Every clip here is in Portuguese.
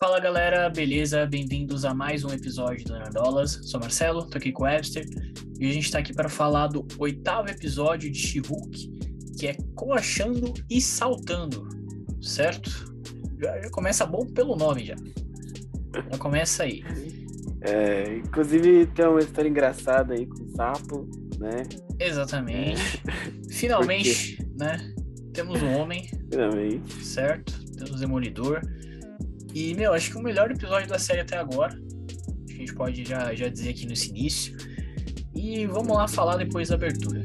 Fala galera, beleza? Bem-vindos a mais um episódio do Nerdolas. Sou Marcelo, tô aqui com o Webster e a gente tá aqui para falar do oitavo episódio de She-Hulk, que é Coachando e Saltando, certo? Já, já, começa bom pelo nome já. Já começa aí. É, inclusive tem uma história engraçada aí com o sapo, né? Exatamente. É. Finalmente, né? Temos um homem. Finalmente. Certo? Temos Demolidor. E, meu, acho que o melhor episódio da série até agora. A gente pode já, já dizer aqui nesse início. E vamos lá falar depois da abertura.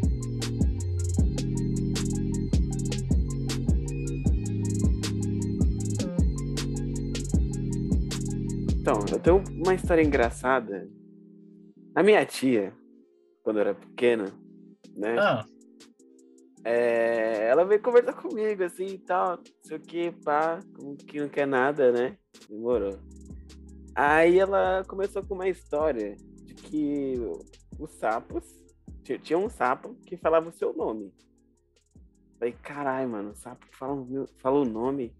Então, eu tenho uma história engraçada. A minha tia, quando eu era pequena, né? Ah. É, ela veio conversar comigo, assim, e tal, não sei o que, pá, como que não quer nada, né? Demorou. Aí ela começou com uma história de que os sapos, tinha um sapo que falava o seu nome. Falei, caralho, mano, o sapo fala, fala o nome.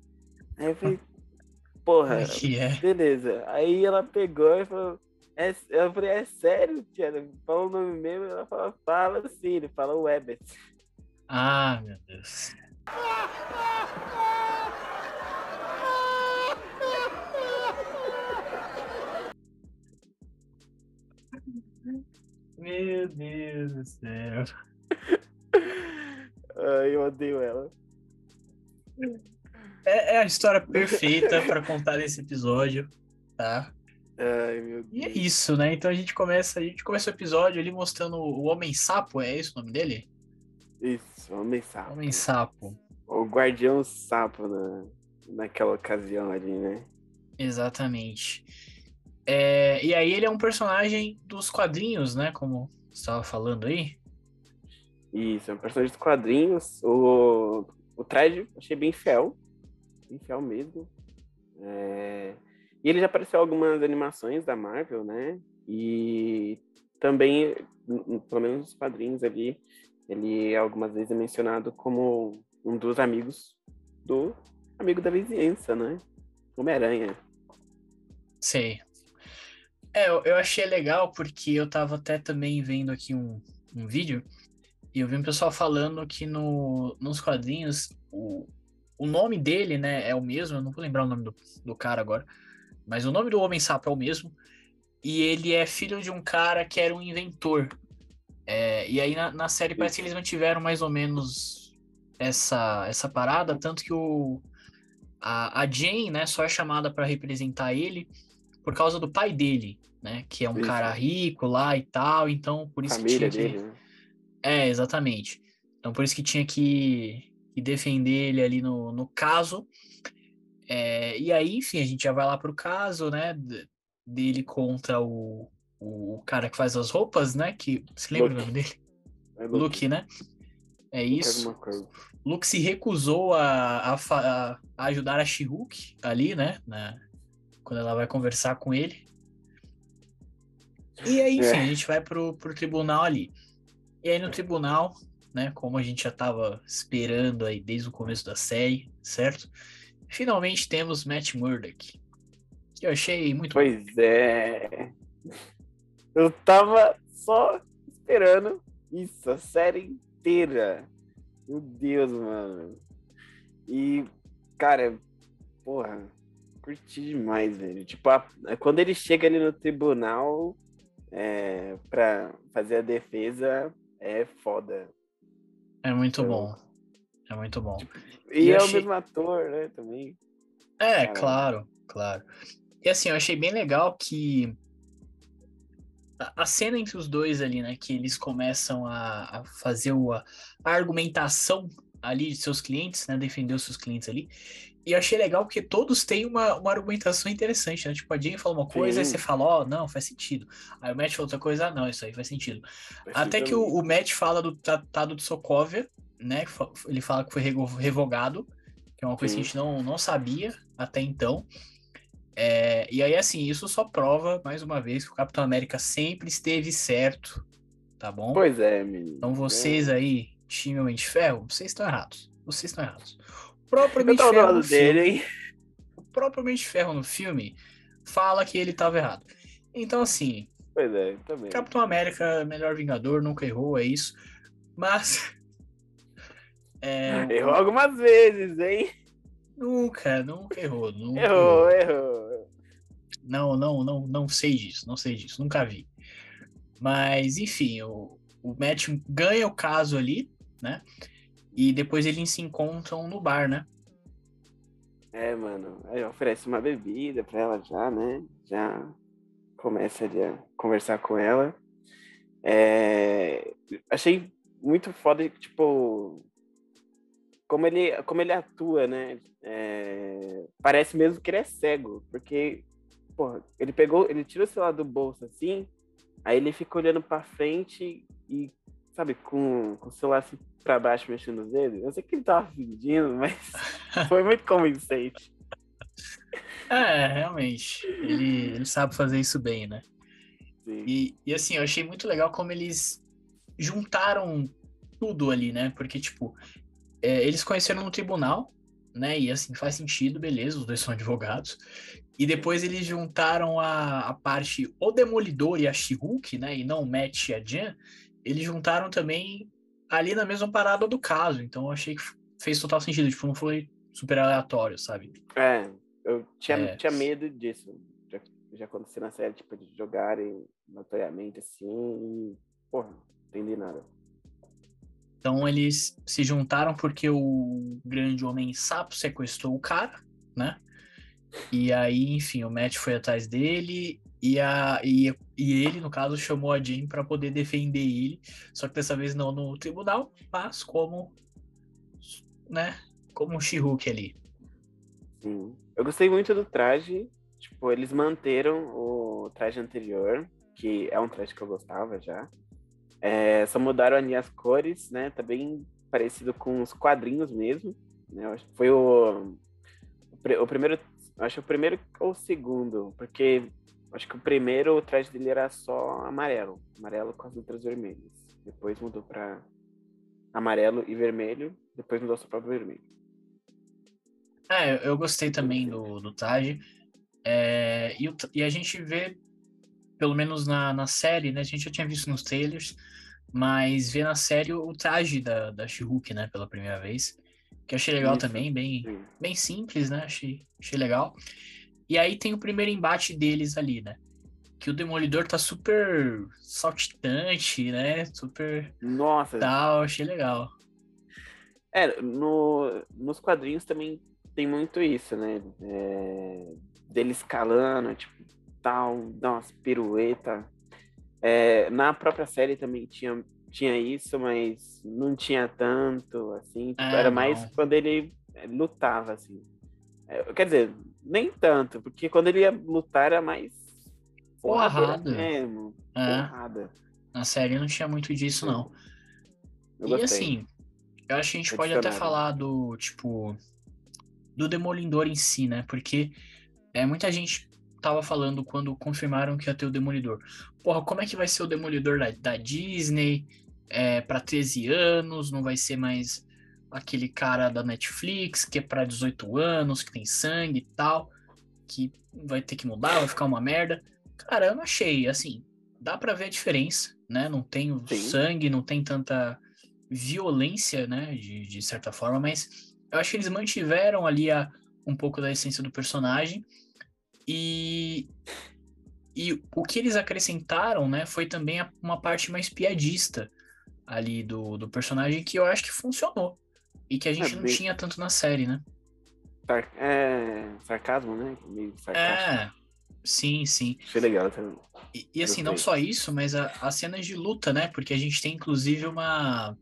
Aí eu falei, porra, é? beleza. Aí ela pegou e falou, é, eu falei, é sério, tia? Fala o nome mesmo? Ela falou, fala sim, ele fala o Webbet. Ah, meu Deus. Meu Deus do céu. Ai, eu odeio ela. É, é a história perfeita para contar nesse episódio, tá? Ai, meu Deus. E é isso, né? Então a gente começa, a gente começa o episódio ali mostrando o Homem Sapo, é esse o nome dele? Isso, Homem Sapo. Homem Sapo. O Guardião Sapo na, naquela ocasião ali, né? Exatamente. É, e aí ele é um personagem dos quadrinhos, né? Como você estava falando aí. Isso, é um personagem dos quadrinhos. O, o traje achei bem fiel. Bem fiel mesmo. É... E ele já apareceu em algumas animações da Marvel, né? E também, pelo menos nos quadrinhos ali, ele algumas vezes é mencionado como um dos amigos do amigo da vizinhança, né? Homem-Aranha. Sei. É, eu, eu achei legal porque eu tava até também vendo aqui um, um vídeo e eu vi um pessoal falando que no, nos quadrinhos o, o nome dele, né, é o mesmo, eu não vou lembrar o nome do, do cara agora, mas o nome do Homem-Sapo é o mesmo e ele é filho de um cara que era um inventor. É, e aí na, na série parece que eles mantiveram mais ou menos essa, essa parada, tanto que o, a, a Jane, né, só é chamada para representar ele por causa do pai dele, né, que é um isso. cara rico lá e tal, então por isso Família que tinha dele, né? É, exatamente. Então por isso que tinha que, que defender ele ali no, no caso. É, e aí, enfim, a gente já vai lá pro caso, né, dele contra o, o cara que faz as roupas, né, que, se lembra Luke. o nome dele? É Luke. Luke, né? É isso. Luke se recusou a, a, a ajudar a She-Hulk ali, né? Na, quando ela vai conversar com ele. E aí, enfim, é. a gente vai pro, pro tribunal ali. E aí no tribunal, né, como a gente já tava esperando aí desde o começo da série, certo? Finalmente temos Matt Murdock. Que eu achei muito Pois bom. é. Eu tava só esperando isso, a série inteira. Meu Deus, mano. E, cara, porra, curti demais, velho. Tipo, a, quando ele chega ali no tribunal é, pra fazer a defesa, é foda. É muito então, bom. É muito bom. Tipo, e, e é achei... o mesmo ator, né, também. É, claro, claro. E assim, eu achei bem legal que a cena entre os dois ali, né, que eles começam a, a fazer o, a, a, argumentação ali de seus clientes, né, defender os seus clientes ali. E eu achei legal porque todos têm uma, uma argumentação interessante, né? Tipo, a Jane fala uma coisa, Sim. aí você fala, ó, oh, não, faz sentido. Aí o Matt fala outra coisa, ah, não, isso aí faz sentido. Até que o, o, Matt fala do Tratado de Sokovia, né? Ele fala que foi revogado, que é uma coisa Sim. que a gente não, não sabia até então. É, e aí, assim, isso só prova, mais uma vez, que o Capitão América sempre esteve certo, tá bom? Pois é, menino. Então vocês é. aí, time Homem de Ferro, vocês estão errados. Vocês estão errados. O próprio Homem de Ferro. dele, hein? próprio Homem de Ferro no filme fala que ele estava errado. Então, assim. Pois é, também. Capitão América, melhor Vingador, nunca errou, é isso. Mas. É, errou algumas vezes, hein? Nunca, nunca errou. Nunca errou, errou. Não, não, não, não sei disso, não sei disso, nunca vi. Mas, enfim, o, o Matt ganha o caso ali, né? E depois eles se encontram no bar, né? É, mano. Aí oferece uma bebida pra ela já, né? Já começa a conversar com ela. É... Achei muito foda, tipo, como ele, como ele atua, né? É... Parece mesmo que ele é cego, porque, porra, ele pegou, ele tira o celular do bolso assim, aí ele fica olhando para frente e, sabe, com, com o celular assim pra baixo mexendo os dedos. Eu sei que ele tava fingindo, mas foi muito convincente. É, realmente. Ele, ele sabe fazer isso bem, né? E, e assim, eu achei muito legal como eles juntaram tudo ali, né? Porque, tipo, é, eles conheceram no tribunal, né? E assim, faz sentido, beleza, os dois são advogados. E depois eles juntaram a, a parte o Demolidor e a she né? E não o Matt e a Jan. Eles juntaram também ali na mesma parada do caso. Então eu achei que fez total sentido. Tipo, não foi super aleatório, sabe? É, eu tinha, é. tinha medo disso. Já, já aconteceu na série, tipo, de jogarem notoriamente assim e, porra, não entendi nada. Então eles se juntaram porque o grande homem sapo sequestrou o cara, né? E aí, enfim, o Matt foi atrás dele e, a, e, e ele, no caso, chamou a Jean para poder defender ele. Só que dessa vez não no tribunal, mas como, né? Como um she ali. Sim. Eu gostei muito do traje. Tipo, eles manteram o traje anterior, que é um traje que eu gostava já. É, só mudaram ali as cores, né? Tá bem parecido com os quadrinhos mesmo. Né? Foi o, o, o primeiro, acho o primeiro ou o segundo, porque acho que o primeiro o traje dele era só amarelo, amarelo com as letras vermelhas. Depois mudou para amarelo e vermelho, depois mudou só para vermelho. É, eu gostei também do, do traje. É, e, e, a gente vê, pelo menos na, na série, né? A gente já tinha visto nos trailers, mas vê na série o traje da, da she né? Pela primeira vez. Que achei legal Isso. também, bem, bem simples, né? Achei, achei legal. E aí tem o primeiro embate deles ali, né? Que o Demolidor tá super saltitante, né? Super. Nossa! Tal, achei legal. É, no, nos quadrinhos também tem muito isso, né? É, dele escalando, tipo, tal, dá umas piruetas. É, na própria série também tinha, tinha isso, mas não tinha tanto, assim. Tipo, é, era mais quando ele lutava, assim. É, quer dizer, nem tanto, porque quando ele ia lutar era mais porrada mesmo. É. Porrada. Na série não tinha muito disso, não. Eu e gostei. assim, eu acho que a gente pode até falar do, tipo, do Demolidor em si, né? Porque é, muita gente tava falando quando confirmaram que ia ter o Demolidor. Porra, como é que vai ser o Demolidor da, da Disney é, para 13 anos? Não vai ser mais aquele cara da Netflix que é para 18 anos, que tem sangue e tal, que vai ter que mudar, vai ficar uma merda. Cara, eu não achei, assim, dá para ver a diferença, né? Não tem o sangue, não tem tanta violência, né, de, de certa forma, mas eu acho que eles mantiveram ali a, um pouco da essência do personagem. E, e o que eles acrescentaram, né, foi também uma parte mais piadista ali do, do personagem que eu acho que funcionou. E que a gente é, não bem... tinha tanto na série, né? É, sarcasmo, né? Meio sarcástico. É, sim, sim. Achei legal também. E, e assim, não só isso, mas as cenas de luta, né? Porque a gente tem inclusive uma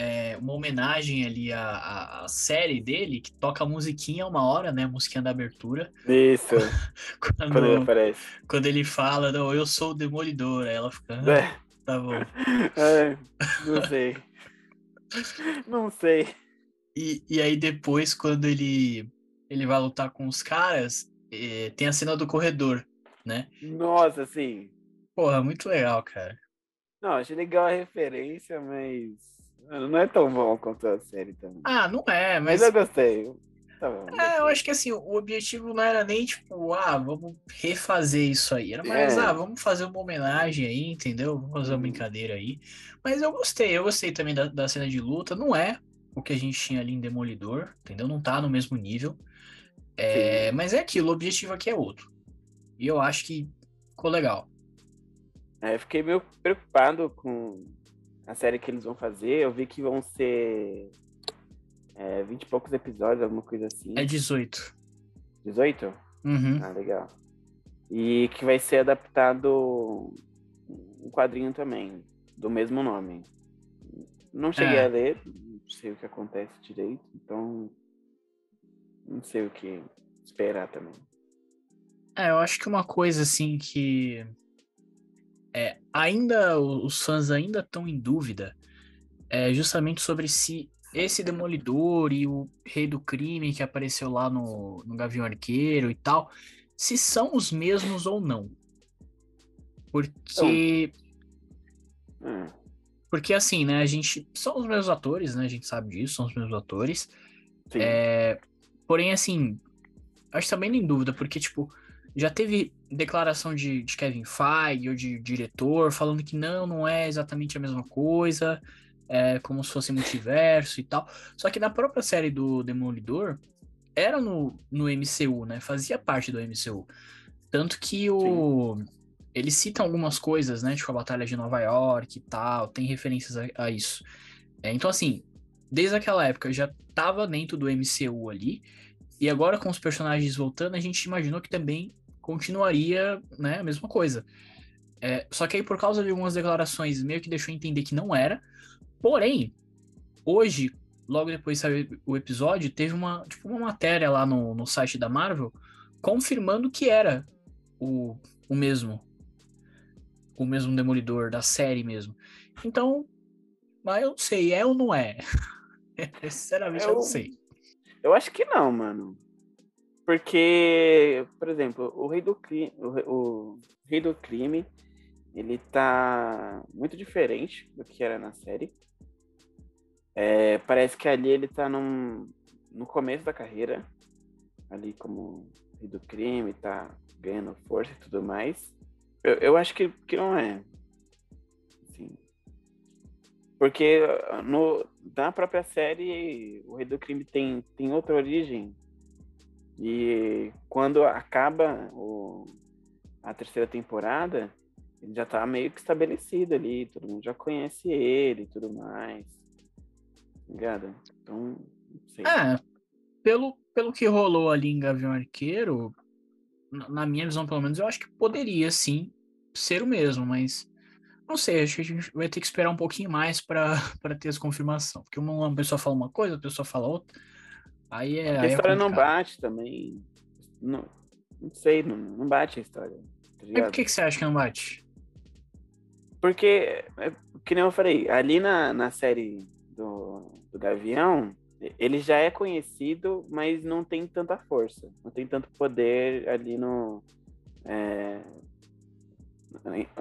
é, uma homenagem ali à, à, série dele, que toca a musiquinha uma hora, né? A musiquinha da abertura. Isso. quando, quando, ele aparece. Quando ele fala, não, eu sou o Demolidor, aí ela fica. Ah, é. Tá bom. É, não sei. não sei. E, e aí depois, quando ele, ele vai lutar com os caras, é, tem a cena do corredor, né? Nossa, sim. Porra, muito legal, cara. Não, achei legal a referência, mas não é tão bom quanto a série também. Ah, não é, mas. Mas eu gostei. tava. É, eu acho que assim, o objetivo não era nem tipo, ah, vamos refazer isso aí. Era mais, é. ah, vamos fazer uma homenagem aí, entendeu? Vamos fazer uma uhum. brincadeira aí. Mas eu gostei, eu gostei também da, da cena de luta. Não é o que a gente tinha ali em Demolidor, entendeu? Não tá no mesmo nível. É, mas é aquilo, o objetivo aqui é outro. E eu acho que ficou legal. É, eu fiquei meio preocupado com a série que eles vão fazer. Eu vi que vão ser é, 20 e poucos episódios, alguma coisa assim. É 18. 18? Uhum. Ah, legal. E que vai ser adaptado um quadrinho também, do mesmo nome. Não cheguei é. a ler, não sei o que acontece direito, então não sei o que esperar também. É, eu acho que uma coisa assim que é, ainda os fãs ainda estão em dúvida é justamente sobre se esse Demolidor e o Rei do Crime que apareceu lá no, no Gavião Arqueiro e tal, se são os mesmos ou não. Porque. Hum. Porque assim, né? A gente. São os mesmos atores, né? A gente sabe disso, são os mesmos atores. É, porém, assim. Acho também nem dúvida, porque, tipo, já teve declaração de, de Kevin Feige ou de diretor falando que não, não é exatamente a mesma coisa é, como se fosse multiverso e tal. Só que na própria série do Demolidor, era no, no MCU, né? Fazia parte do MCU. Tanto que o. Sim. Eles citam algumas coisas, né? Tipo a Batalha de Nova York e tal, tem referências a, a isso. É, então, assim, desde aquela época já tava dentro do MCU ali. E agora com os personagens voltando, a gente imaginou que também continuaria, né, a mesma coisa. É, só que aí, por causa de algumas declarações, meio que deixou entender que não era. Porém, hoje, logo depois de sair o episódio, teve uma, tipo, uma matéria lá no, no site da Marvel confirmando que era o, o mesmo. O mesmo Demolidor, da série mesmo. Então, mas eu não sei, é ou não é? Sinceramente, eu, eu não sei. Eu acho que não, mano. Porque, por exemplo, o Rei do Crime, o, o Rei do Crime, ele tá muito diferente do que era na série. É, parece que ali ele tá num, no começo da carreira, ali como rei do crime, tá ganhando força e tudo mais. Eu, eu acho que, que não é. Assim, porque no, na própria série, o Rei do Crime tem, tem outra origem. E quando acaba o, a terceira temporada, ele já tá meio que estabelecido ali, todo mundo já conhece ele e tudo mais. Ligado? Então, não sei. É, pelo, pelo que rolou ali em Gavião Arqueiro, na minha visão, pelo menos, eu acho que poderia sim ser o mesmo, mas não sei, acho que a gente vai ter que esperar um pouquinho mais para ter essa confirmação. Porque uma pessoa fala uma coisa, a pessoa fala outra. Aí é. a é história é não bate também. Não, não sei, não, não bate a história. Tá por que, que você acha que não bate? Porque, é, que nem eu falei, ali na, na série do, do Gavião, ele já é conhecido, mas não tem tanta força, não tem tanto poder ali no é,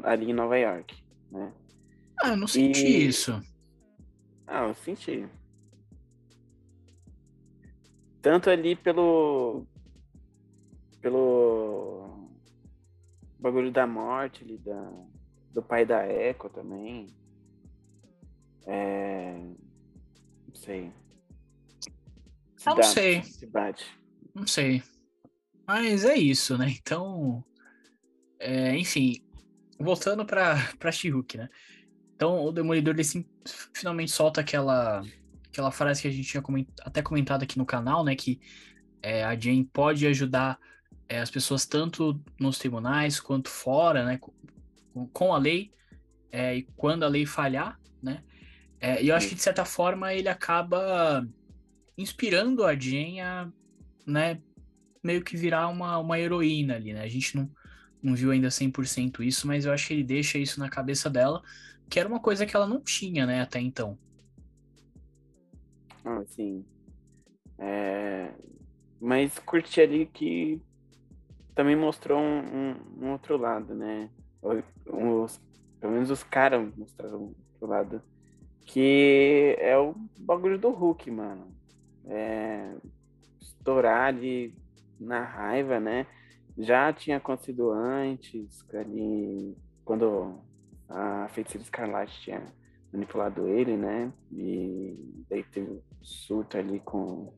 ali em Nova York, né? Ah, eu não senti e... isso. Ah, eu senti. Tanto ali pelo pelo bagulho da morte ali da, do pai da Echo também. É, não sei. Se não dá, sei. Se bate. Não sei. Mas é isso, né? Então, é, enfim, voltando para para She-Hulk, né? Então, o Demolidor ele sim, finalmente solta aquela aquela frase que a gente tinha coment, até comentado aqui no canal, né? Que é, a Jane pode ajudar é, as pessoas tanto nos tribunais quanto fora, né? Com, com a lei é, e quando a lei falhar, né? É, e eu acho que, de certa forma, ele acaba inspirando a Jen a, né, meio que virar uma, uma heroína ali, né? A gente não, não viu ainda 100% isso, mas eu acho que ele deixa isso na cabeça dela, que era uma coisa que ela não tinha, né, até então. Ah, sim. É... Mas curti ali que também mostrou um, um, um outro lado, né? Os, pelo menos os caras mostraram outro lado que é o bagulho do Hulk, mano. É, estourar ali na raiva, né? Já tinha acontecido antes, ali, quando a feiticeira Escarlate tinha manipulado ele, né? E daí teve um surto ali com,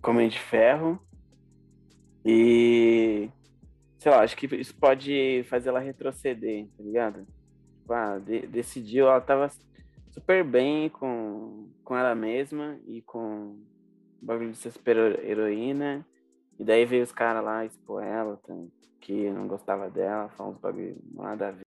com de Ferro. E sei lá, acho que isso pode fazer ela retroceder, tá ligado? Tipo, ah, de, decidiu, ela tava super bem com, com ela mesma e com o bagulho de ser super heroína. E daí veio os caras lá expor ela, tá, que não gostava dela, falar uns bagulho nada a ver.